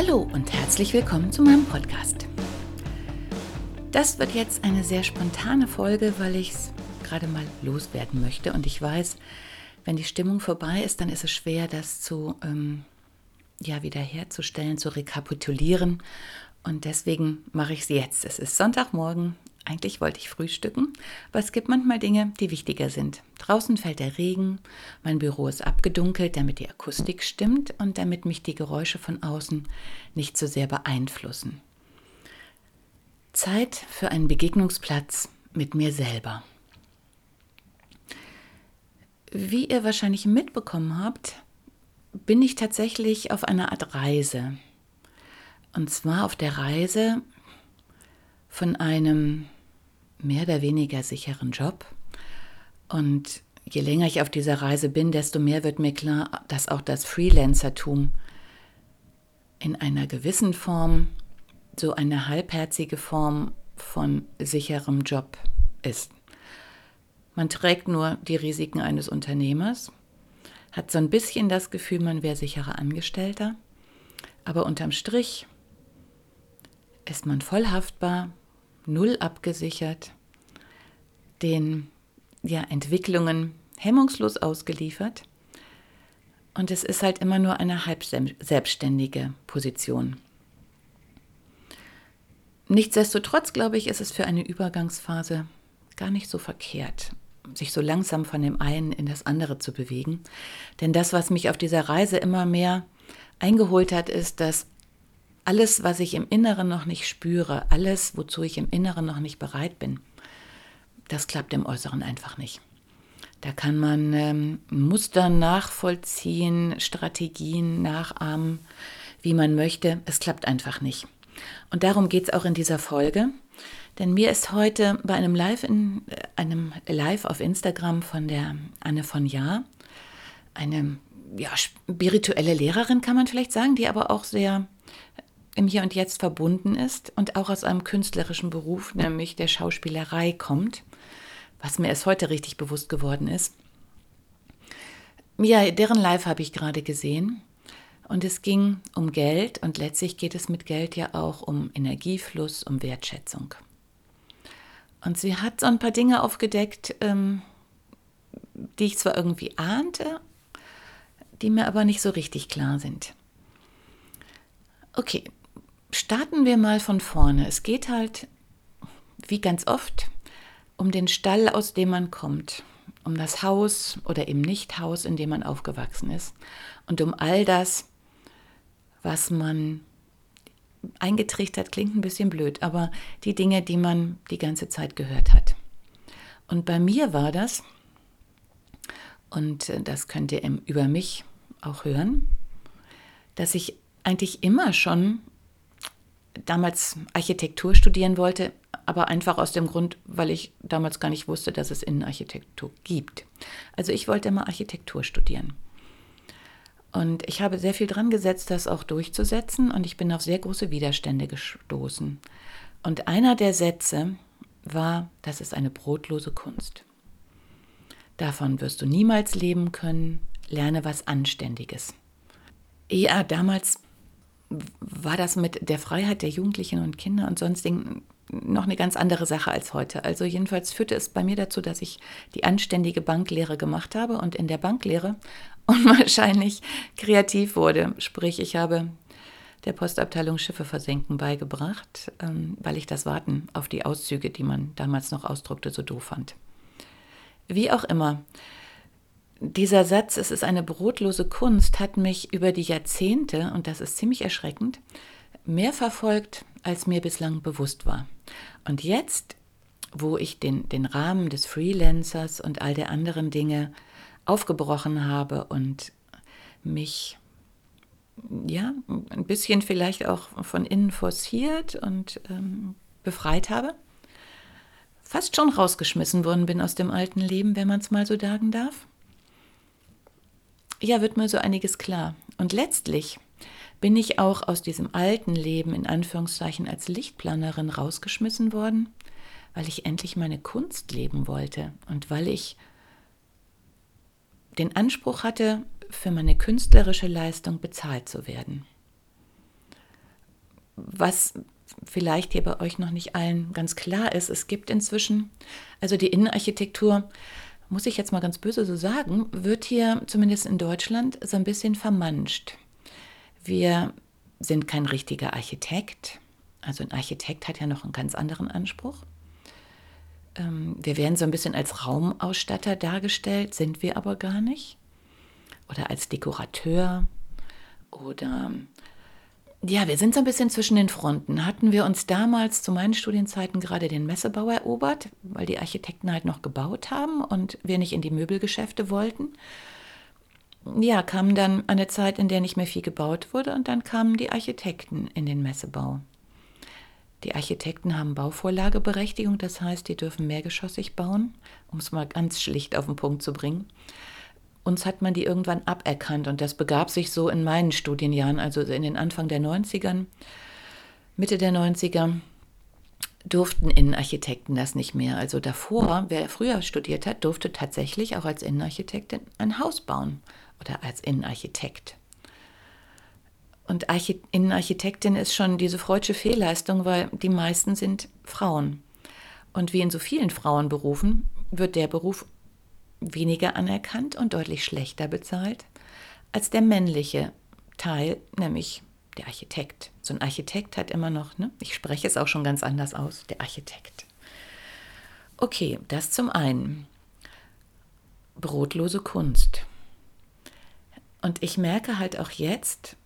Hallo und herzlich willkommen zu meinem Podcast. Das wird jetzt eine sehr spontane Folge, weil ich es gerade mal loswerden möchte. Und ich weiß, wenn die Stimmung vorbei ist, dann ist es schwer, das zu ähm, ja, wiederherzustellen, zu rekapitulieren. Und deswegen mache ich es jetzt. Es ist Sonntagmorgen. Eigentlich wollte ich frühstücken, aber es gibt manchmal Dinge, die wichtiger sind. Draußen fällt der Regen, mein Büro ist abgedunkelt, damit die Akustik stimmt und damit mich die Geräusche von außen nicht so sehr beeinflussen. Zeit für einen Begegnungsplatz mit mir selber. Wie ihr wahrscheinlich mitbekommen habt, bin ich tatsächlich auf einer Art Reise. Und zwar auf der Reise von einem mehr oder weniger sicheren Job. Und je länger ich auf dieser Reise bin, desto mehr wird mir klar, dass auch das Freelancertum in einer gewissen Form so eine halbherzige Form von sicherem Job ist. Man trägt nur die Risiken eines Unternehmers, hat so ein bisschen das Gefühl, man wäre sicherer Angestellter, aber unterm Strich ist man voll haftbar, null abgesichert, den ja, Entwicklungen hemmungslos ausgeliefert. Und es ist halt immer nur eine halb selbstständige Position. Nichtsdestotrotz, glaube ich, ist es für eine Übergangsphase gar nicht so verkehrt, sich so langsam von dem einen in das andere zu bewegen. Denn das, was mich auf dieser Reise immer mehr eingeholt hat, ist, dass alles, was ich im Inneren noch nicht spüre, alles, wozu ich im Inneren noch nicht bereit bin, das klappt im Äußeren einfach nicht. Da kann man ähm, Muster nachvollziehen, Strategien nachahmen, wie man möchte. Es klappt einfach nicht. Und darum geht es auch in dieser Folge. Denn mir ist heute bei einem Live, in, äh, einem Live auf Instagram von der Anne von Jahr, eine ja, spirituelle Lehrerin, kann man vielleicht sagen, die aber auch sehr im Hier und Jetzt verbunden ist und auch aus einem künstlerischen Beruf, nämlich der Schauspielerei, kommt, was mir erst heute richtig bewusst geworden ist. Ja, deren Live habe ich gerade gesehen und es ging um Geld und letztlich geht es mit Geld ja auch um Energiefluss, um Wertschätzung. Und sie hat so ein paar Dinge aufgedeckt, ähm, die ich zwar irgendwie ahnte, die mir aber nicht so richtig klar sind. Okay, starten wir mal von vorne. Es geht halt, wie ganz oft, um den Stall, aus dem man kommt, um das Haus oder eben nicht Haus, in dem man aufgewachsen ist und um all das, was man eingetrichtert, klingt ein bisschen blöd, aber die Dinge, die man die ganze Zeit gehört hat. Und bei mir war das, und das könnt ihr über mich auch hören, dass ich eigentlich immer schon damals Architektur studieren wollte, aber einfach aus dem Grund, weil ich damals gar nicht wusste, dass es Innenarchitektur gibt. Also ich wollte immer Architektur studieren. Und ich habe sehr viel dran gesetzt, das auch durchzusetzen und ich bin auf sehr große Widerstände gestoßen. Und einer der Sätze war, das ist eine brotlose Kunst. Davon wirst du niemals leben können, lerne was Anständiges. Ja, damals war das mit der Freiheit der Jugendlichen und Kinder und sonstigen noch eine ganz andere Sache als heute. Also jedenfalls führte es bei mir dazu, dass ich die anständige Banklehre gemacht habe und in der Banklehre unwahrscheinlich kreativ wurde. Sprich, ich habe der Postabteilung Schiffe versenken beigebracht, ähm, weil ich das Warten auf die Auszüge, die man damals noch ausdruckte, so doof fand. Wie auch immer, dieser Satz, es ist eine brotlose Kunst, hat mich über die Jahrzehnte, und das ist ziemlich erschreckend, mehr verfolgt, als mir bislang bewusst war. Und jetzt, wo ich den, den Rahmen des Freelancers und all der anderen Dinge aufgebrochen habe und mich ja ein bisschen vielleicht auch von innen forciert und ähm, befreit habe. Fast schon rausgeschmissen worden bin aus dem alten Leben, wenn man es mal so sagen darf. Ja, wird mir so einiges klar. Und letztlich bin ich auch aus diesem alten Leben in Anführungszeichen als Lichtplanerin rausgeschmissen worden, weil ich endlich meine Kunst leben wollte und weil ich den Anspruch hatte, für meine künstlerische Leistung bezahlt zu werden. Was vielleicht hier bei euch noch nicht allen ganz klar ist, es gibt inzwischen, also die Innenarchitektur, muss ich jetzt mal ganz böse so sagen, wird hier zumindest in Deutschland so ein bisschen vermanscht. Wir sind kein richtiger Architekt. Also ein Architekt hat ja noch einen ganz anderen Anspruch. Ähm, wir werden so ein bisschen als Raumausstatter dargestellt, sind wir aber gar nicht. Oder als Dekorateur. Oder ja, wir sind so ein bisschen zwischen den Fronten. Hatten wir uns damals zu meinen Studienzeiten gerade den Messebau erobert, weil die Architekten halt noch gebaut haben und wir nicht in die Möbelgeschäfte wollten ja, kam dann eine Zeit, in der nicht mehr viel gebaut wurde und dann kamen die Architekten in den Messebau. Die Architekten haben Bauvorlageberechtigung, das heißt, die dürfen mehrgeschossig bauen, um es mal ganz schlicht auf den Punkt zu bringen. Uns hat man die irgendwann aberkannt und das begab sich so in meinen Studienjahren, also in den Anfang der 90ern, Mitte der 90er, durften Innenarchitekten das nicht mehr. Also davor, wer früher studiert hat, durfte tatsächlich auch als Innenarchitektin ein Haus bauen oder als Innenarchitekt. Und Archi Innenarchitektin ist schon diese freudsche Fehlleistung, weil die meisten sind Frauen. Und wie in so vielen Frauenberufen wird der Beruf weniger anerkannt und deutlich schlechter bezahlt als der männliche Teil, nämlich der Architekt. So ein Architekt hat immer noch, ne? ich spreche es auch schon ganz anders aus, der Architekt. Okay, das zum einen. Brotlose Kunst. Und ich merke halt auch jetzt,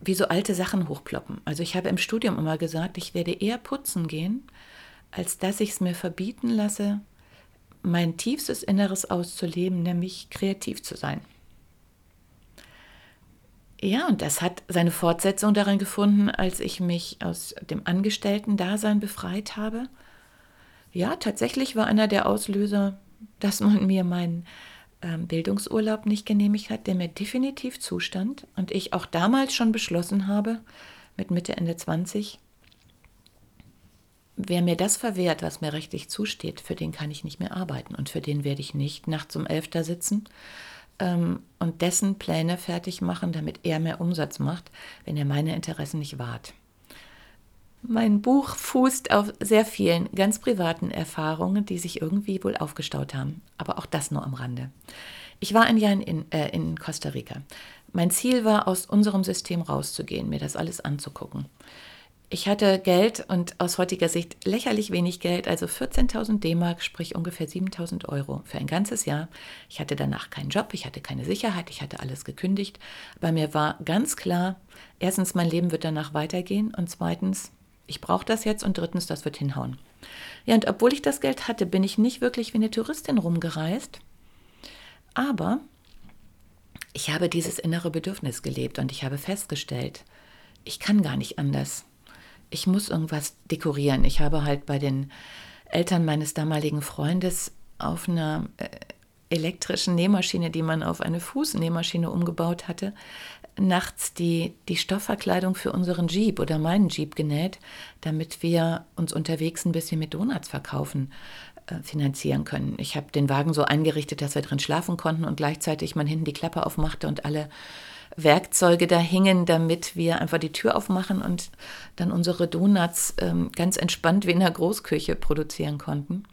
wie so alte Sachen hochploppen. Also ich habe im Studium immer gesagt, ich werde eher putzen gehen, als dass ich es mir verbieten lasse, mein tiefstes Inneres auszuleben, nämlich kreativ zu sein. Ja, und das hat seine Fortsetzung darin gefunden, als ich mich aus dem Angestellten-Dasein befreit habe. Ja, tatsächlich war einer der Auslöser, dass man mir meinen ähm, Bildungsurlaub nicht genehmigt hat, der mir definitiv zustand und ich auch damals schon beschlossen habe, mit Mitte, Ende 20, wer mir das verwehrt, was mir rechtlich zusteht, für den kann ich nicht mehr arbeiten und für den werde ich nicht nachts um elf da sitzen ähm, und dessen Pläne fertig machen, damit er mehr Umsatz macht, wenn er meine Interessen nicht wahrt. Mein Buch fußt auf sehr vielen ganz privaten Erfahrungen, die sich irgendwie wohl aufgestaut haben. Aber auch das nur am Rande. Ich war ein Jahr in, äh, in Costa Rica. Mein Ziel war, aus unserem System rauszugehen, mir das alles anzugucken. Ich hatte Geld und aus heutiger Sicht lächerlich wenig Geld, also 14.000 D-Mark, sprich ungefähr 7.000 Euro für ein ganzes Jahr. Ich hatte danach keinen Job, ich hatte keine Sicherheit, ich hatte alles gekündigt. Aber mir war ganz klar, erstens, mein Leben wird danach weitergehen und zweitens, ich brauche das jetzt und drittens, das wird hinhauen. Ja, und obwohl ich das Geld hatte, bin ich nicht wirklich wie eine Touristin rumgereist. Aber ich habe dieses innere Bedürfnis gelebt und ich habe festgestellt, ich kann gar nicht anders. Ich muss irgendwas dekorieren. Ich habe halt bei den Eltern meines damaligen Freundes auf einer äh, elektrischen Nähmaschine, die man auf eine Fußnähmaschine umgebaut hatte, nachts die, die Stoffverkleidung für unseren Jeep oder meinen Jeep genäht, damit wir uns unterwegs ein bisschen mit Donuts verkaufen äh, finanzieren können. Ich habe den Wagen so eingerichtet, dass wir drin schlafen konnten und gleichzeitig man hinten die Klappe aufmachte und alle Werkzeuge da hingen, damit wir einfach die Tür aufmachen und dann unsere Donuts ähm, ganz entspannt wie in der Großküche produzieren konnten.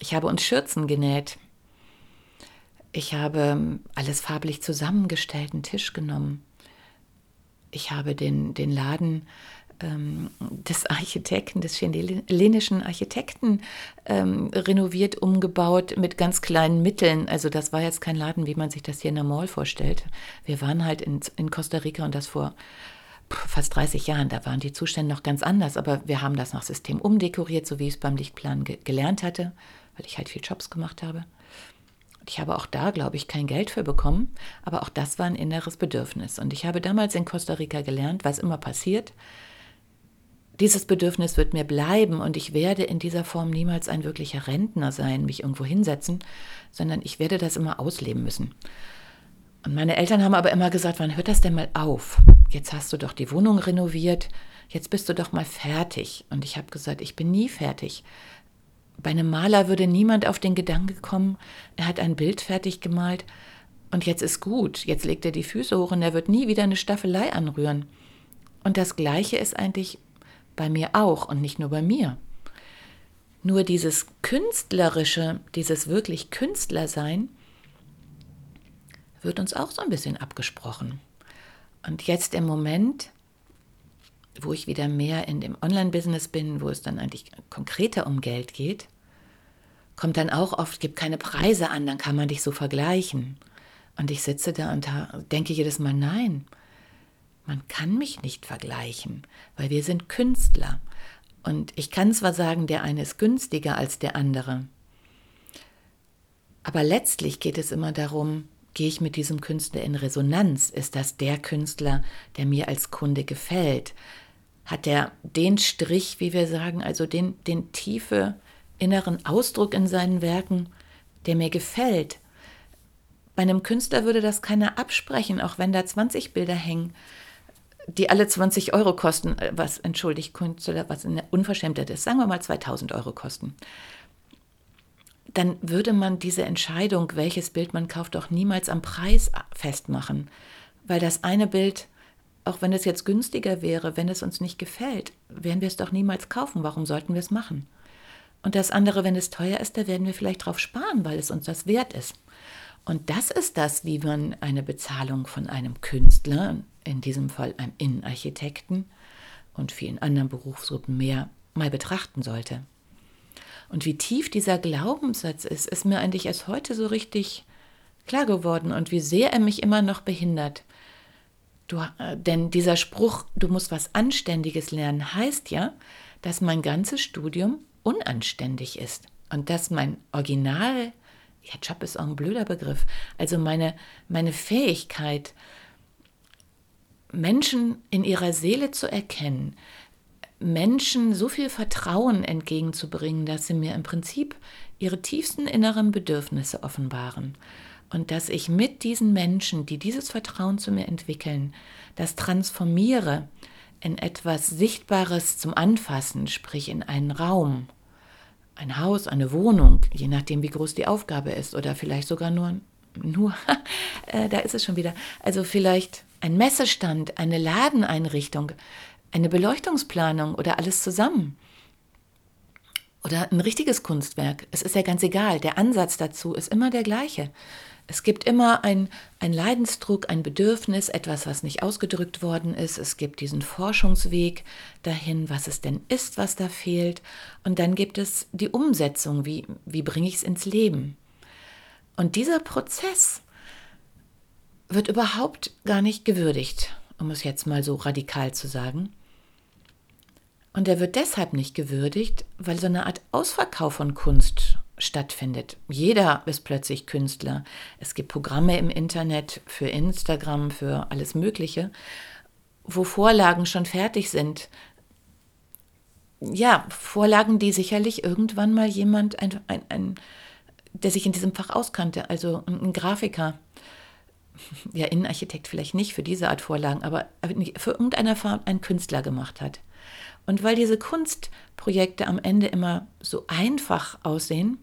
Ich habe uns Schürzen genäht ich habe ähm, alles farblich zusammengestellt, einen Tisch genommen. Ich habe den, den Laden ähm, des Architekten, des chilenischen Architekten ähm, renoviert, umgebaut mit ganz kleinen Mitteln. Also das war jetzt kein Laden, wie man sich das hier in der Mall vorstellt. Wir waren halt in, in Costa Rica und das vor fast 30 Jahren. Da waren die Zustände noch ganz anders, aber wir haben das nach System umdekoriert, so wie ich es beim Lichtplan ge gelernt hatte, weil ich halt viel Jobs gemacht habe Ich habe auch da, glaube ich, kein Geld für bekommen, aber auch das war ein inneres Bedürfnis. Und ich habe damals in Costa Rica gelernt, was immer passiert. Dieses Bedürfnis wird mir bleiben und ich werde in dieser Form niemals ein wirklicher Rentner sein, mich irgendwo hinsetzen, sondern ich werde das immer ausleben müssen. Und meine Eltern haben aber immer gesagt, wann hört das denn mal auf? Jetzt hast du doch die Wohnung renoviert, jetzt bist du doch mal fertig. Und ich habe gesagt, ich bin nie fertig. Bei einem Maler würde niemand auf den Gedanken kommen, er hat ein Bild fertig gemalt und jetzt ist gut, jetzt legt er die Füße hoch und er wird nie wieder eine Staffelei anrühren. Und das Gleiche ist eigentlich bei mir auch und nicht nur bei mir. Nur dieses Künstlerische, dieses wirklich Künstlersein, wird uns auch so ein bisschen abgesprochen. Und jetzt im Moment, wo ich wieder mehr in dem Online-Business bin, wo es dann eigentlich konkreter um Geld geht, kommt dann auch oft, gibt keine Preise an, dann kann man dich so vergleichen. Und ich sitze da und denke jedes Mal, nein, man kann mich nicht vergleichen, weil wir sind Künstler. Und ich kann zwar sagen, der eine ist günstiger als der andere, aber letztlich geht es immer darum, Gehe ich mit diesem Künstler in Resonanz? Ist das der Künstler, der mir als Kunde gefällt? Hat er den Strich, wie wir sagen, also den, den tiefe inneren Ausdruck in seinen Werken, der mir gefällt? Bei einem Künstler würde das keiner absprechen, auch wenn da 20 Bilder hängen, die alle 20 Euro kosten, was, entschuldigt, Künstler, was eine Unverschämtheit ist, sagen wir mal 2000 Euro kosten dann würde man diese Entscheidung, welches Bild man kauft, auch niemals am Preis festmachen. Weil das eine Bild, auch wenn es jetzt günstiger wäre, wenn es uns nicht gefällt, werden wir es doch niemals kaufen. Warum sollten wir es machen? Und das andere, wenn es teuer ist, da werden wir vielleicht drauf sparen, weil es uns das wert ist. Und das ist das, wie man eine Bezahlung von einem Künstler, in diesem Fall einem Innenarchitekten und vielen anderen Berufsgruppen mehr, mal betrachten sollte. Und wie tief dieser Glaubenssatz ist, ist mir eigentlich erst heute so richtig klar geworden und wie sehr er mich immer noch behindert. Du, äh, denn dieser Spruch, du musst was Anständiges lernen, heißt ja, dass mein ganzes Studium unanständig ist und dass mein Original, ja, Job ist auch ein blöder Begriff, also meine, meine Fähigkeit, Menschen in ihrer Seele zu erkennen, Menschen so viel Vertrauen entgegenzubringen, dass sie mir im Prinzip ihre tiefsten inneren Bedürfnisse offenbaren. Und dass ich mit diesen Menschen, die dieses Vertrauen zu mir entwickeln, das transformiere in etwas Sichtbares zum Anfassen, sprich in einen Raum, ein Haus, eine Wohnung, je nachdem, wie groß die Aufgabe ist, oder vielleicht sogar nur, nur, äh, da ist es schon wieder, also vielleicht ein Messestand, eine Ladeneinrichtung, eine Beleuchtungsplanung oder alles zusammen. Oder ein richtiges Kunstwerk. Es ist ja ganz egal. Der Ansatz dazu ist immer der gleiche. Es gibt immer ein, ein Leidensdruck, ein Bedürfnis, etwas, was nicht ausgedrückt worden ist. Es gibt diesen Forschungsweg dahin, was es denn ist, was da fehlt. Und dann gibt es die Umsetzung, wie, wie bringe ich es ins Leben. Und dieser Prozess wird überhaupt gar nicht gewürdigt, um es jetzt mal so radikal zu sagen. Und er wird deshalb nicht gewürdigt, weil so eine Art Ausverkauf von Kunst stattfindet. Jeder ist plötzlich Künstler. Es gibt Programme im Internet für Instagram, für alles Mögliche, wo Vorlagen schon fertig sind. Ja, Vorlagen, die sicherlich irgendwann mal jemand, ein, ein, ein, der sich in diesem Fach auskannte, also ein Grafiker, ja, Innenarchitekt vielleicht nicht für diese Art Vorlagen, aber für irgendeiner Form ein Künstler gemacht hat. Und weil diese Kunstprojekte am Ende immer so einfach aussehen,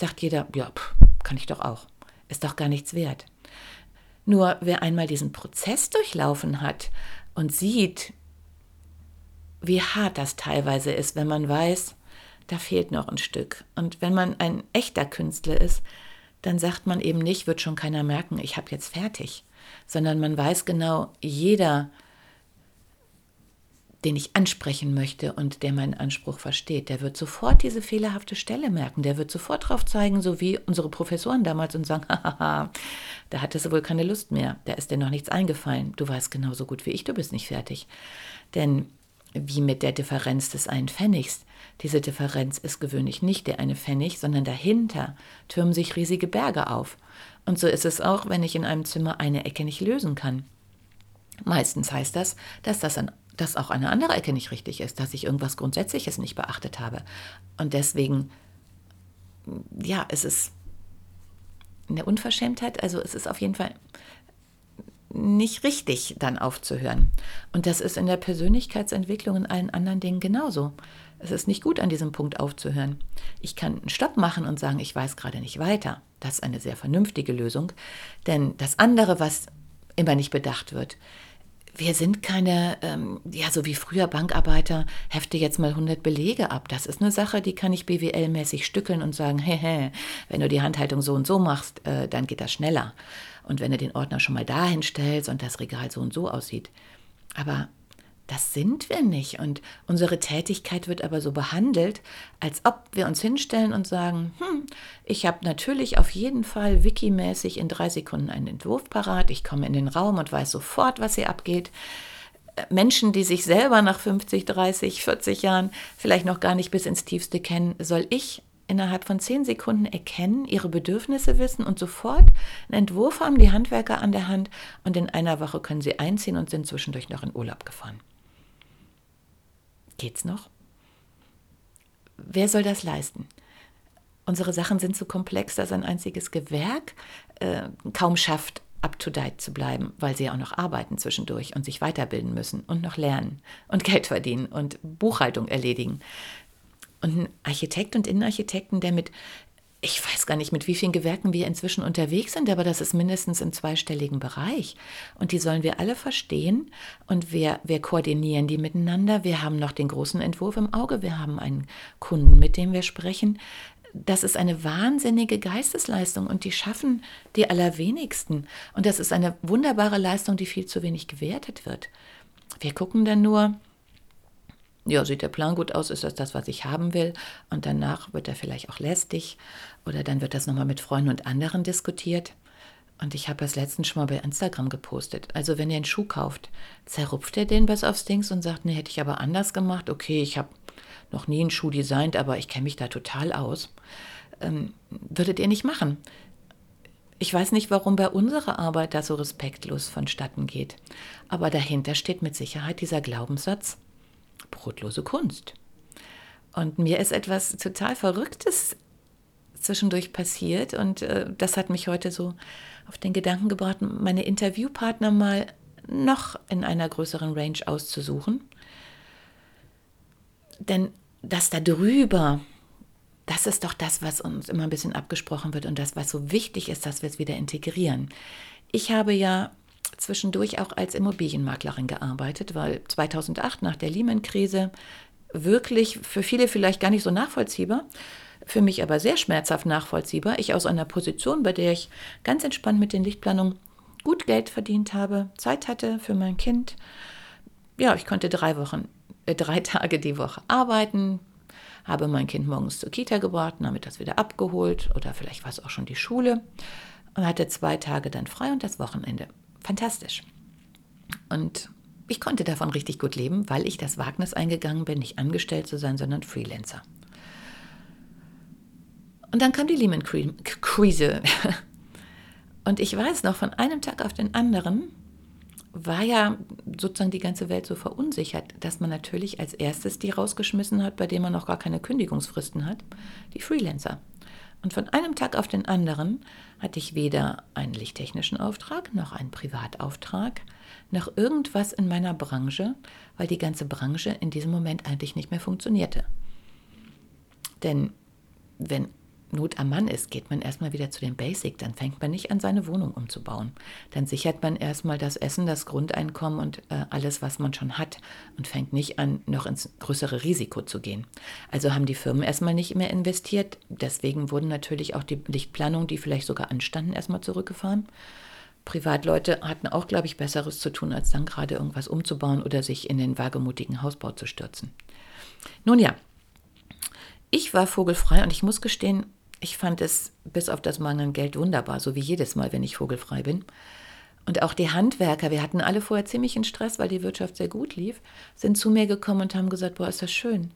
sagt jeder, ja, pff, kann ich doch auch. Ist doch gar nichts wert. Nur wer einmal diesen Prozess durchlaufen hat und sieht, wie hart das teilweise ist, wenn man weiß, da fehlt noch ein Stück. Und wenn man ein echter Künstler ist, dann sagt man eben nicht, wird schon keiner merken, ich habe jetzt fertig, sondern man weiß genau, jeder den ich ansprechen möchte und der meinen Anspruch versteht, der wird sofort diese fehlerhafte Stelle merken. Der wird sofort drauf zeigen, so wie unsere Professoren damals und sagen, hahaha, da hattest du wohl keine Lust mehr. Da ist dir noch nichts eingefallen. Du weißt genauso gut wie ich, du bist nicht fertig. Denn wie mit der Differenz des einen Pfennigs, Diese Differenz ist gewöhnlich nicht der eine Pfennig, sondern dahinter türmen sich riesige Berge auf. Und so ist es auch, wenn ich in einem Zimmer eine Ecke nicht lösen kann. Meistens heißt das, dass das an dass auch eine andere Ecke nicht richtig ist, dass ich irgendwas Grundsätzliches nicht beachtet habe. Und deswegen, ja, es ist eine Unverschämtheit, also es ist auf jeden Fall nicht richtig, dann aufzuhören. Und das ist in der Persönlichkeitsentwicklung und allen anderen Dingen genauso. Es ist nicht gut, an diesem Punkt aufzuhören. Ich kann einen Stopp machen und sagen, ich weiß gerade nicht weiter. Das ist eine sehr vernünftige Lösung. Denn das andere, was immer nicht bedacht wird, wir sind keine, ähm, ja, so wie früher Bankarbeiter, hefte jetzt mal 100 Belege ab. Das ist eine Sache, die kann ich BWL-mäßig stückeln und sagen, hehe, wenn du die Handhaltung so und so machst, äh, dann geht das schneller. Und wenn du den Ordner schon mal dahin stellst und das Regal so und so aussieht. Aber das sind wir nicht. Und unsere Tätigkeit wird aber so behandelt, als ob wir uns hinstellen und sagen, hm, ich habe natürlich auf jeden Fall wikimäßig in drei Sekunden einen Entwurf parat. Ich komme in den Raum und weiß sofort, was hier abgeht. Äh, Menschen, die sich selber nach 50, 30, 40 Jahren vielleicht noch gar nicht bis ins Tiefste kennen, soll ich innerhalb von zehn Sekunden erkennen, ihre Bedürfnisse wissen und sofort einen Entwurf haben die Handwerker an der Hand und in einer Woche können sie einziehen und sind zwischendurch noch in Urlaub gefahren. Geht's noch? Wer soll das leisten? Unsere Sachen sind so komplex, dass ein einziges Gewerk äh, kaum schafft, up-to-date zu bleiben, weil sie ja auch noch arbeiten zwischendurch und sich weiterbilden müssen und noch lernen und Geld verdienen und Buchhaltung erledigen. Und ein Architekt und Innenarchitekten, der mit ich weiß gar nicht, mit wie vielen Gewerken wir inzwischen unterwegs sind, aber das ist mindestens im zweistelligen Bereich. Und die sollen wir alle verstehen und wir, wir koordinieren die miteinander. Wir haben noch den großen Entwurf im Auge. Wir haben einen Kunden, mit dem wir sprechen. Das ist eine wahnsinnige Geistesleistung und die schaffen die allerwenigsten. Und das ist eine wunderbare Leistung, die viel zu wenig gewertet wird. Wir gucken dann nur, ja, sieht der Plan gut aus, ist das das, was ich haben will? Und danach wird er vielleicht auch lästig oder dann wird das nochmal mit Freunden und anderen diskutiert. Und ich habe das letztens schon mal bei Instagram gepostet. Also wenn ihr einen Schuh kauft, zerrupft ihr den bis aufs Dings und sagt, nee, hätte ich aber anders gemacht. Okay, ich habe noch nie einen Schuh designt, aber ich kenne mich da total aus. Ähm, würdet ihr nicht machen. Ich weiß nicht, warum bei unserer Arbeit da so respektlos vonstatten geht. Aber dahinter steht mit Sicherheit dieser Glaubenssatz, brotlose Kunst. Und mir ist etwas total Verrücktes zwischendurch passiert und äh, das hat mich heute so auf den Gedanken gebracht, meine Interviewpartner mal noch in einer größeren Range auszusuchen. Denn das da drüber, das ist doch das, was uns immer ein bisschen abgesprochen wird und das, was so wichtig ist, dass wir es wieder integrieren. Ich habe ja zwischendurch auch als Immobilienmaklerin gearbeitet, weil 2008 nach der Lehman-Krise wirklich für viele vielleicht gar nicht so nachvollziehbar, für mich aber sehr schmerzhaft nachvollziehbar. Ich aus einer Position, bei der ich ganz entspannt mit den Lichtplanungen gut Geld verdient habe, Zeit hatte für mein Kind. Ja, ich konnte drei Wochen, äh, drei Tage die Woche arbeiten, habe mein Kind morgens zur Kita gebracht, damit das wieder abgeholt oder vielleicht war es auch schon die Schule und hatte zwei Tage dann frei und das Wochenende fantastisch. Und ich konnte davon richtig gut leben, weil ich das Wagnis eingegangen bin, nicht angestellt zu sein, sondern Freelancer. Und dann kam die Lehman-Krise. Und ich weiß noch, von einem Tag auf den anderen war ja sozusagen die ganze Welt so verunsichert, dass man natürlich als erstes die rausgeschmissen hat, bei denen man noch gar keine Kündigungsfristen hat, die Freelancer. Und von einem Tag auf den anderen hatte ich weder einen lichttechnischen Auftrag noch einen Privatauftrag noch irgendwas in meiner Branche, weil die ganze Branche in diesem Moment eigentlich nicht mehr funktionierte. Denn wenn Not am Mann ist, geht man erstmal wieder zu den Basic. Dann fängt man nicht an, seine Wohnung umzubauen. Dann sichert man erstmal das Essen, das Grundeinkommen und äh, alles, was man schon hat und fängt nicht an, noch ins größere Risiko zu gehen. Also haben die Firmen erstmal nicht mehr investiert. Deswegen wurden natürlich auch die Lichtplanungen, die vielleicht sogar anstanden, erstmal zurückgefahren. Privatleute hatten auch, glaube ich, Besseres zu tun, als dann gerade irgendwas umzubauen oder sich in den wagemutigen Hausbau zu stürzen. Nun ja, ich war vogelfrei und ich muss gestehen, ich fand es bis auf das Mangel Geld wunderbar, so wie jedes Mal, wenn ich vogelfrei bin. Und auch die Handwerker, wir hatten alle vorher ziemlichen Stress, weil die Wirtschaft sehr gut lief, sind zu mir gekommen und haben gesagt, boah, ist das schön.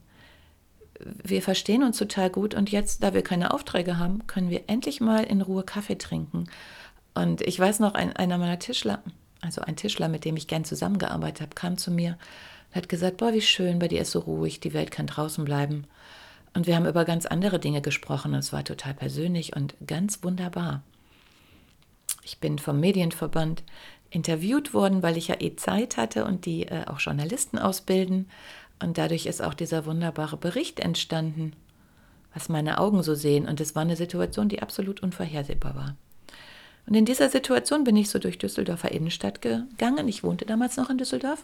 wir verstehen uns total gut und jetzt, da wir keine Aufträge haben, können wir endlich mal in Ruhe Kaffee trinken. Und ich weiß noch, ein, einer meiner Tischler, also ein Tischler, mit dem ich gern zusammengearbeitet habe, kam zu mir und hat gesagt, boah, wie schön, bei dir ist so ruhig, die Welt kann draußen bleiben. Und wir haben über ganz andere Dinge gesprochen und es war total persönlich und ganz wunderbar. Ich bin vom Medienverband interviewt worden, weil ich ja eh Zeit hatte und die äh, auch Journalisten ausbilden. Und dadurch ist auch dieser wunderbare Bericht entstanden, was meine Augen so sehen. Und es war eine Situation, die absolut unvorhersehbar war. Und in dieser Situation bin ich so durch Düsseldorfer Innenstadt gegangen. Ich wohnte damals noch in Düsseldorf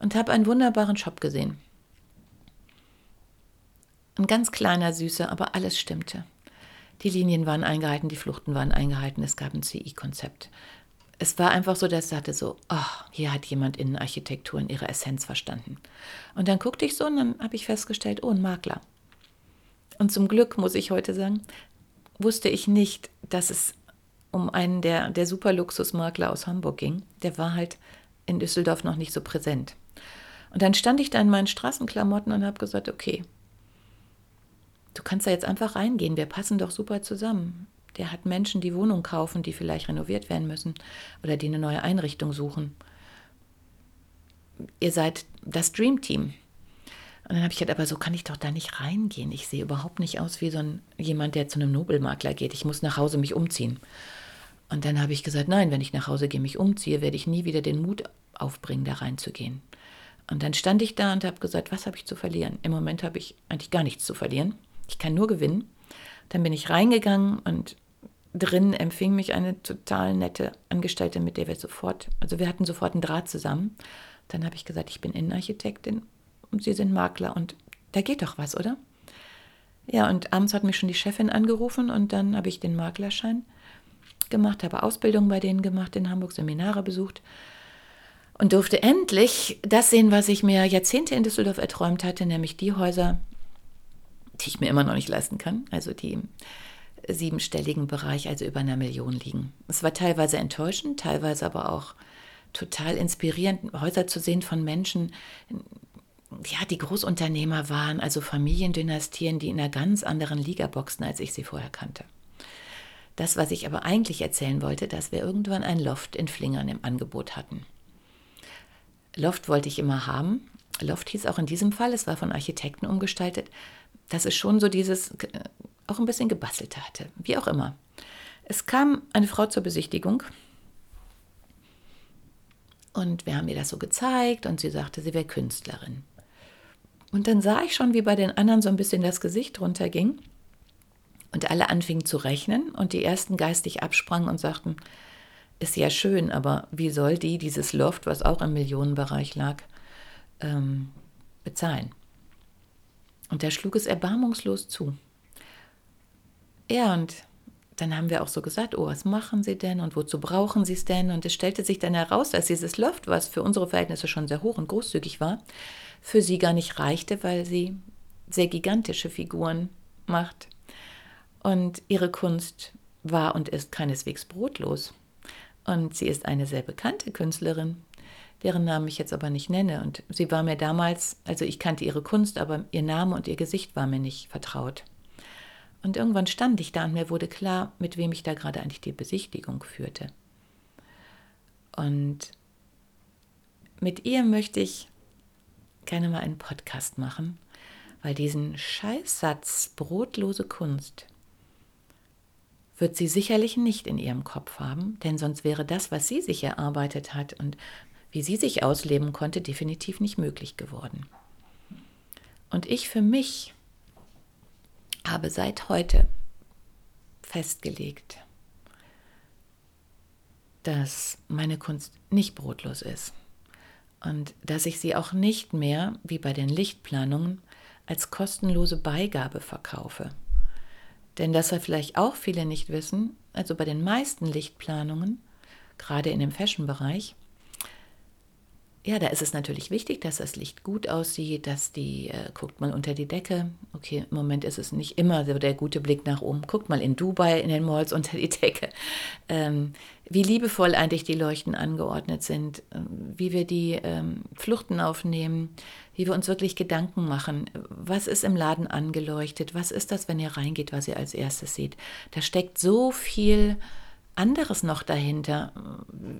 und habe einen wunderbaren Shop gesehen. Ein ganz kleiner, süßer, aber alles stimmte. Die Linien waren eingehalten, die Fluchten waren eingehalten, es gab ein CI-Konzept. Es war einfach so, dass ich sagte so, oh, hier hat jemand Innenarchitektur in ihrer Essenz verstanden. Und dann guckte ich so und dann habe ich festgestellt, oh, ein Makler. Und zum Glück, muss ich heute sagen, wusste ich nicht, dass es um einen der, der Superluxusmakler aus Hamburg ging. Der war halt in Düsseldorf noch nicht so präsent. Und dann stand ich da in meinen Straßenklamotten und habe gesagt, okay, du kannst da jetzt einfach reingehen, wir passen doch super zusammen. Der hat Menschen, die Wohnung kaufen, die vielleicht renoviert werden müssen oder die eine neue Einrichtung suchen. Ihr seid das Dream Team. Und dann habe ich gedacht, aber so kann ich doch da nicht reingehen. Ich sehe überhaupt nicht aus wie so ein jemand, der zu einem Nobelmakler geht. Ich muss nach Hause mich umziehen. Und dann habe ich gesagt, nein, wenn ich nach Hause gehe, mich umziehe, werde ich nie wieder den Mut aufbringen, da reinzugehen. Und dann stand ich da und habe gesagt, was habe ich zu verlieren? Im Moment habe ich eigentlich gar nichts zu verlieren. Ich kann nur gewinnen. Dann bin ich reingegangen und drin empfing mich eine total nette Angestellte, mit der wir sofort, also wir hatten sofort einen Draht zusammen. Dann habe ich gesagt, ich bin Innenarchitektin und Sie sind Makler und da geht doch was, oder? Ja, und abends hat mich schon die Chefin angerufen und dann habe ich den Maklerschein gemacht, habe Ausbildung bei denen gemacht, in Hamburg Seminare besucht und durfte endlich das sehen, was ich mir Jahrzehnte in Düsseldorf erträumt hatte, nämlich die Häuser, die ich mir immer noch nicht leisten kann, also die siebenstelligen Bereich, also über einer Million liegen. Es war teilweise enttäuschend, teilweise aber auch total inspirierend, Häuser zu sehen von Menschen, ja, die Großunternehmer waren, also Familiendynastien, die in einer ganz anderen Liga boxen, als ich sie vorher kannte. Das, was ich aber eigentlich erzählen wollte, dass wir irgendwann ein Loft in Flingern im Angebot hatten. Loft wollte ich immer haben. Loft hieß auch in diesem Fall, es war von Architekten umgestaltet, dass es schon so dieses, äh, auch ein bisschen gebastelt hatte, wie auch immer. Es kam eine Frau zur Besichtigung und wir haben ihr das so gezeigt und sie sagte, sie wäre Künstlerin. Und dann sah ich schon, wie bei den anderen so ein bisschen das Gesicht runterging und alle anfingen zu rechnen und die ersten geistig absprangen und sagten, ist ja schön, aber wie soll die dieses Loft, was auch im Millionenbereich lag, ähm, bezahlen? Und da schlug es erbarmungslos zu. Ja, und dann haben wir auch so gesagt, oh, was machen Sie denn und wozu brauchen Sie es denn? Und es stellte sich dann heraus, dass dieses Loft, was für unsere Verhältnisse schon sehr hoch und großzügig war, für sie gar nicht reichte, weil sie sehr gigantische Figuren macht. Und ihre Kunst war und ist keineswegs brotlos. Und sie ist eine sehr bekannte Künstlerin, deren Namen ich jetzt aber nicht nenne. Und sie war mir damals, also ich kannte ihre Kunst, aber ihr Name und ihr Gesicht war mir nicht vertraut. Und irgendwann stand ich da und mir wurde klar, mit wem ich da gerade eigentlich die Besichtigung führte. Und mit ihr möchte ich gerne mal einen Podcast machen, weil diesen Scheißsatz brotlose Kunst wird sie sicherlich nicht in ihrem Kopf haben, denn sonst wäre das, was sie sich erarbeitet hat und wie sie sich ausleben konnte, definitiv nicht möglich geworden. Und ich für mich habe seit heute festgelegt, dass meine Kunst nicht brotlos ist und dass ich sie auch nicht mehr, wie bei den Lichtplanungen, als kostenlose Beigabe verkaufe. Denn das soll vielleicht auch viele nicht wissen, also bei den meisten Lichtplanungen, gerade in dem Fashion-Bereich, ja, da ist es natürlich wichtig, dass das Licht gut aussieht, dass die, äh, guckt mal unter die Decke. Okay, im Moment ist es nicht immer so der gute Blick nach oben. Guckt mal in Dubai, in den Malls unter die Decke. Ähm, wie liebevoll eigentlich die Leuchten angeordnet sind, äh, wie wir die ähm, Fluchten aufnehmen, wie wir uns wirklich Gedanken machen. Was ist im Laden angeleuchtet? Was ist das, wenn ihr reingeht, was ihr als erstes seht? Da steckt so viel anderes noch dahinter.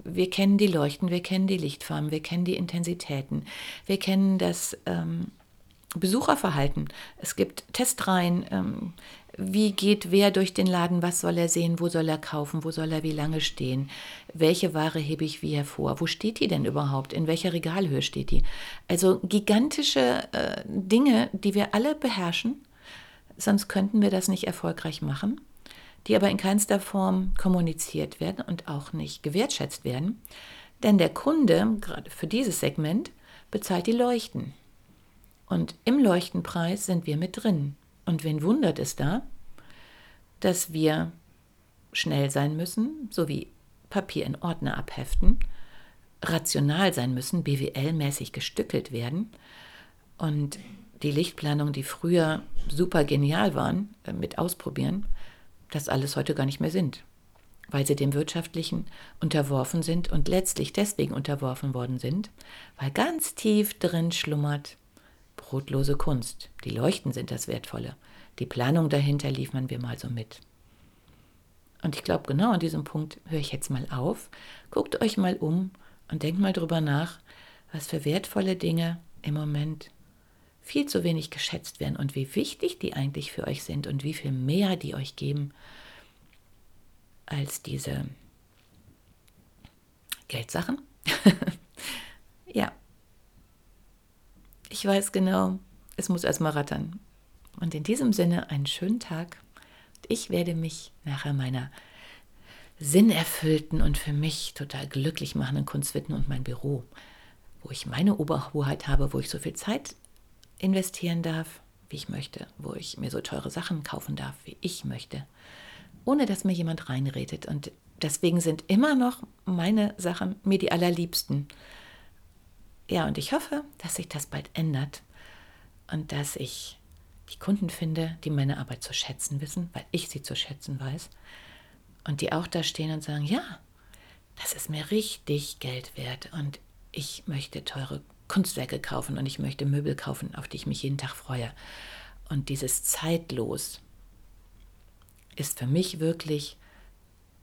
Wir kennen die Leuchten, wir kennen die Lichtfarben, wir kennen die Intensitäten, wir kennen das ähm, Besucherverhalten. Es gibt Testreihen. Ähm, wie geht wer durch den Laden? Was soll er sehen? Wo soll er kaufen? Wo soll er wie lange stehen? Welche Ware hebe ich wie hervor? Wo steht die denn überhaupt? In welcher Regalhöhe steht die? Also gigantische äh, Dinge, die wir alle beherrschen. Sonst könnten wir das nicht erfolgreich machen die aber in keinster Form kommuniziert werden und auch nicht gewertschätzt werden. Denn der Kunde, gerade für dieses Segment, bezahlt die Leuchten. Und im Leuchtenpreis sind wir mit drin. Und wen wundert es da, dass wir schnell sein müssen, sowie Papier in Ordner abheften, rational sein müssen, BWL-mäßig gestückelt werden und die Lichtplanung, die früher super genial waren, äh, mit ausprobieren, das alles heute gar nicht mehr sind, weil sie dem Wirtschaftlichen unterworfen sind und letztlich deswegen unterworfen worden sind, weil ganz tief drin schlummert brotlose Kunst. Die Leuchten sind das Wertvolle. Die Planung dahinter liefern wir mal so mit. Und ich glaube, genau an diesem Punkt höre ich jetzt mal auf. Guckt euch mal um und denkt mal drüber nach, was für wertvolle Dinge im Moment viel zu wenig geschätzt werden und wie wichtig die eigentlich für euch sind und wie viel mehr die euch geben als diese Geldsachen. ja, ich weiß genau, es muss erstmal rattern. Und in diesem Sinne einen schönen Tag. Ich werde mich nachher meiner sinnerfüllten und für mich total glücklich machenden Kunst widmen und mein Büro, wo ich meine Oberhoheit habe, wo ich so viel Zeit investieren darf, wie ich möchte, wo ich mir so teure Sachen kaufen darf, wie ich möchte, ohne dass mir jemand reinredet. Und deswegen sind immer noch meine Sachen mir die allerliebsten. Ja, und ich hoffe, dass sich das bald ändert und dass ich die Kunden finde, die meine Arbeit zu schätzen wissen, weil ich sie zu schätzen weiß. Und die auch da stehen und sagen, ja, das ist mir richtig Geld wert und ich möchte teure Kunstwerke kaufen und ich möchte Möbel kaufen, auf die ich mich jeden Tag freue. Und dieses zeitlos ist für mich wirklich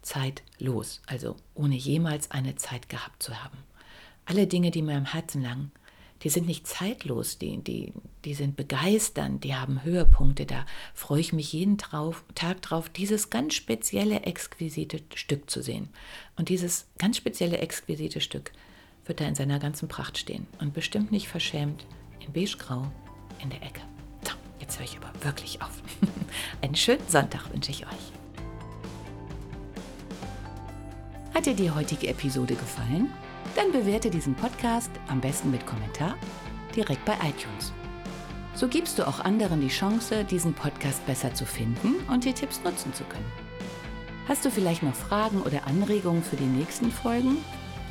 zeitlos, also ohne jemals eine Zeit gehabt zu haben. Alle Dinge, die mir am Herzen lagen, die sind nicht zeitlos, die, die, die sind begeisternd, die haben Höhepunkte, da freue ich mich jeden drauf, Tag drauf, dieses ganz spezielle, exquisite Stück zu sehen. Und dieses ganz spezielle, exquisite Stück wird er in seiner ganzen Pracht stehen und bestimmt nicht verschämt in beigegrau in der Ecke. So, jetzt höre ich aber wirklich auf. Einen schönen Sonntag wünsche ich euch. Hat dir die heutige Episode gefallen? Dann bewerte diesen Podcast am besten mit Kommentar direkt bei iTunes. So gibst du auch anderen die Chance, diesen Podcast besser zu finden und die Tipps nutzen zu können. Hast du vielleicht noch Fragen oder Anregungen für die nächsten Folgen?